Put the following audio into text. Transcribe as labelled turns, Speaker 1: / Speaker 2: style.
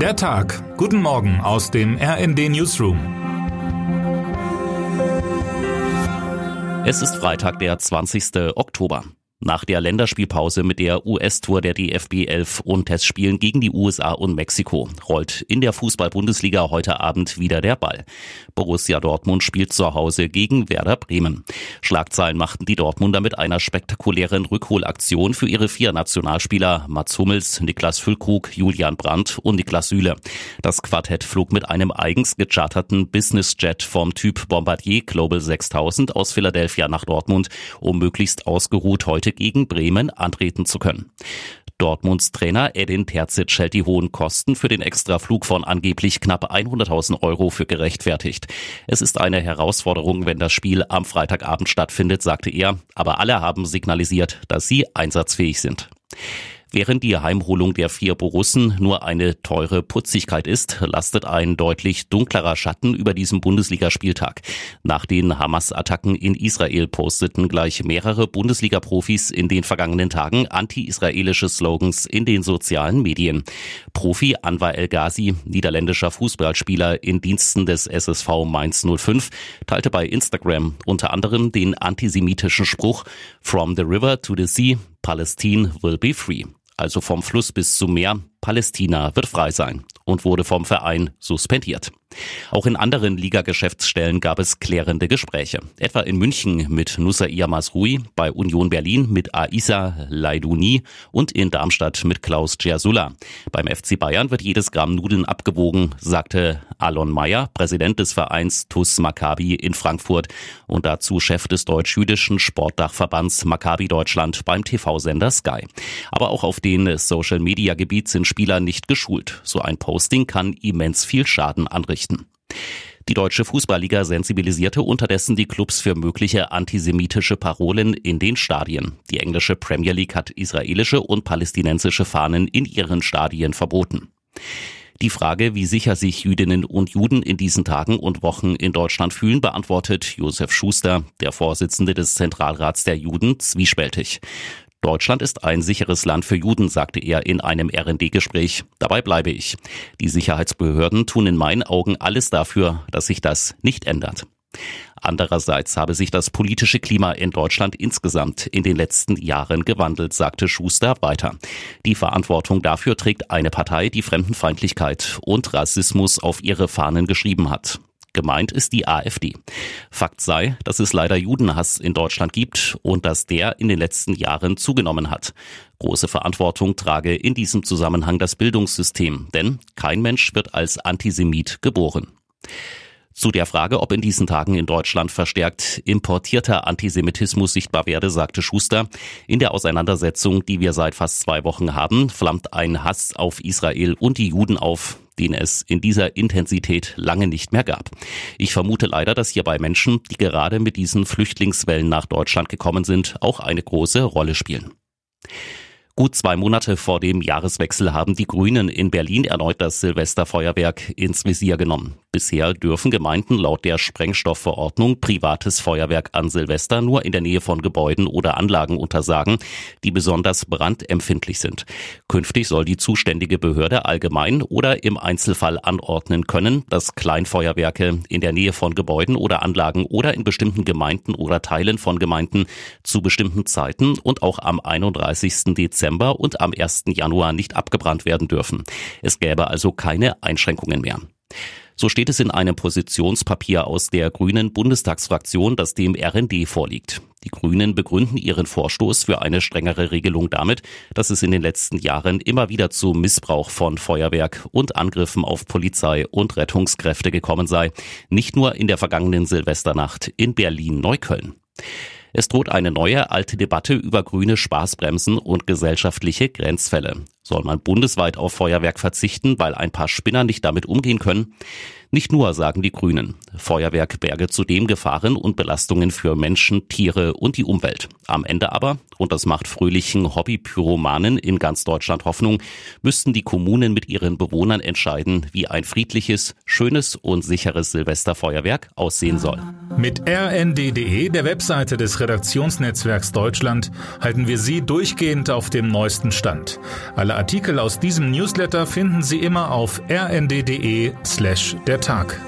Speaker 1: Der Tag. Guten Morgen aus dem RND Newsroom.
Speaker 2: Es ist Freitag, der 20. Oktober. Nach der Länderspielpause mit der US-Tour der DFB 11 und Testspielen gegen die USA und Mexiko rollt in der Fußball-Bundesliga heute Abend wieder der Ball. Borussia Dortmund spielt zu Hause gegen Werder Bremen. Schlagzeilen machten die Dortmunder mit einer spektakulären Rückholaktion für ihre vier Nationalspieler Mats Hummels, Niklas Füllkrug, Julian Brandt und Niklas Süle. Das Quartett flog mit einem eigens gecharterten Business-Jet vom Typ Bombardier Global 6000 aus Philadelphia nach Dortmund, um möglichst ausgeruht heute heute gegen Bremen antreten zu können. Dortmunds Trainer Edin Terzic hält die hohen Kosten für den Extraflug von angeblich knapp 100.000 Euro für gerechtfertigt. Es ist eine Herausforderung, wenn das Spiel am Freitagabend stattfindet, sagte er, aber alle haben signalisiert, dass sie einsatzfähig sind. Während die Heimholung der vier Borussen nur eine teure Putzigkeit ist, lastet ein deutlich dunklerer Schatten über diesem Bundesligaspieltag. Nach den Hamas-Attacken in Israel posteten gleich mehrere Bundesliga-Profis in den vergangenen Tagen anti-israelische Slogans in den sozialen Medien. Profi Anwar El Ghazi, niederländischer Fußballspieler in Diensten des SSV Mainz 05, teilte bei Instagram unter anderem den antisemitischen Spruch From the river to the sea, Palestine will be free also vom Fluss bis zum Meer, Palästina wird frei sein und wurde vom Verein suspendiert. Auch in anderen Liga-Geschäftsstellen gab es klärende Gespräche. Etwa in München mit Nussair Masrui, bei Union Berlin mit Aisa Leidouni und in Darmstadt mit Klaus Ciasula. Beim FC Bayern wird jedes Gramm Nudeln abgewogen, sagte Alon Mayer, Präsident des Vereins TUS Maccabi in Frankfurt und dazu Chef des deutsch-jüdischen Sportdachverbands Maccabi Deutschland beim TV-Sender Sky. Aber auch auf den Social-Media-Gebiet sind Spieler nicht geschult. So ein Posting kann immens viel Schaden anrichten. Die deutsche Fußballliga sensibilisierte unterdessen die Clubs für mögliche antisemitische Parolen in den Stadien. Die englische Premier League hat israelische und palästinensische Fahnen in ihren Stadien verboten. Die Frage, wie sicher sich Jüdinnen und Juden in diesen Tagen und Wochen in Deutschland fühlen, beantwortet Josef Schuster, der Vorsitzende des Zentralrats der Juden, zwiespältig. Deutschland ist ein sicheres Land für Juden, sagte er in einem RD-Gespräch. Dabei bleibe ich. Die Sicherheitsbehörden tun in meinen Augen alles dafür, dass sich das nicht ändert. Andererseits habe sich das politische Klima in Deutschland insgesamt in den letzten Jahren gewandelt, sagte Schuster weiter. Die Verantwortung dafür trägt eine Partei, die Fremdenfeindlichkeit und Rassismus auf ihre Fahnen geschrieben hat. Gemeint ist die AfD. Fakt sei, dass es leider Judenhass in Deutschland gibt und dass der in den letzten Jahren zugenommen hat. Große Verantwortung trage in diesem Zusammenhang das Bildungssystem, denn kein Mensch wird als Antisemit geboren. Zu der Frage, ob in diesen Tagen in Deutschland verstärkt importierter Antisemitismus sichtbar werde, sagte Schuster, in der Auseinandersetzung, die wir seit fast zwei Wochen haben, flammt ein Hass auf Israel und die Juden auf, den es in dieser Intensität lange nicht mehr gab. Ich vermute leider, dass hierbei Menschen, die gerade mit diesen Flüchtlingswellen nach Deutschland gekommen sind, auch eine große Rolle spielen. Gut zwei Monate vor dem Jahreswechsel haben die Grünen in Berlin erneut das Silvesterfeuerwerk ins Visier genommen. Bisher dürfen Gemeinden laut der Sprengstoffverordnung privates Feuerwerk an Silvester nur in der Nähe von Gebäuden oder Anlagen untersagen, die besonders brandempfindlich sind. Künftig soll die zuständige Behörde allgemein oder im Einzelfall anordnen können, dass Kleinfeuerwerke in der Nähe von Gebäuden oder Anlagen oder in bestimmten Gemeinden oder Teilen von Gemeinden zu bestimmten Zeiten und auch am 31. Dezember Dezember und am 1. Januar nicht abgebrannt werden dürfen. Es gäbe also keine Einschränkungen mehr. So steht es in einem Positionspapier aus der Grünen Bundestagsfraktion, das dem RND vorliegt. Die Grünen begründen ihren Vorstoß für eine strengere Regelung damit, dass es in den letzten Jahren immer wieder zu Missbrauch von Feuerwerk und Angriffen auf Polizei und Rettungskräfte gekommen sei, nicht nur in der vergangenen Silvesternacht in Berlin-Neukölln. Es droht eine neue alte Debatte über grüne Spaßbremsen und gesellschaftliche Grenzfälle. Soll man bundesweit auf Feuerwerk verzichten, weil ein paar Spinner nicht damit umgehen können? Nicht nur, sagen die Grünen. Feuerwerk berge zudem Gefahren und Belastungen für Menschen, Tiere und die Umwelt. Am Ende aber, und das macht fröhlichen Hobbypyromanen in ganz Deutschland Hoffnung, müssten die Kommunen mit ihren Bewohnern entscheiden, wie ein friedliches, schönes und sicheres Silvesterfeuerwerk aussehen soll.
Speaker 1: Mit rnd.de, der Webseite des Redaktionsnetzwerks Deutschland, halten wir Sie durchgehend auf dem neuesten Stand. Alle Artikel aus diesem Newsletter finden Sie immer auf rnd.de slash der Tag.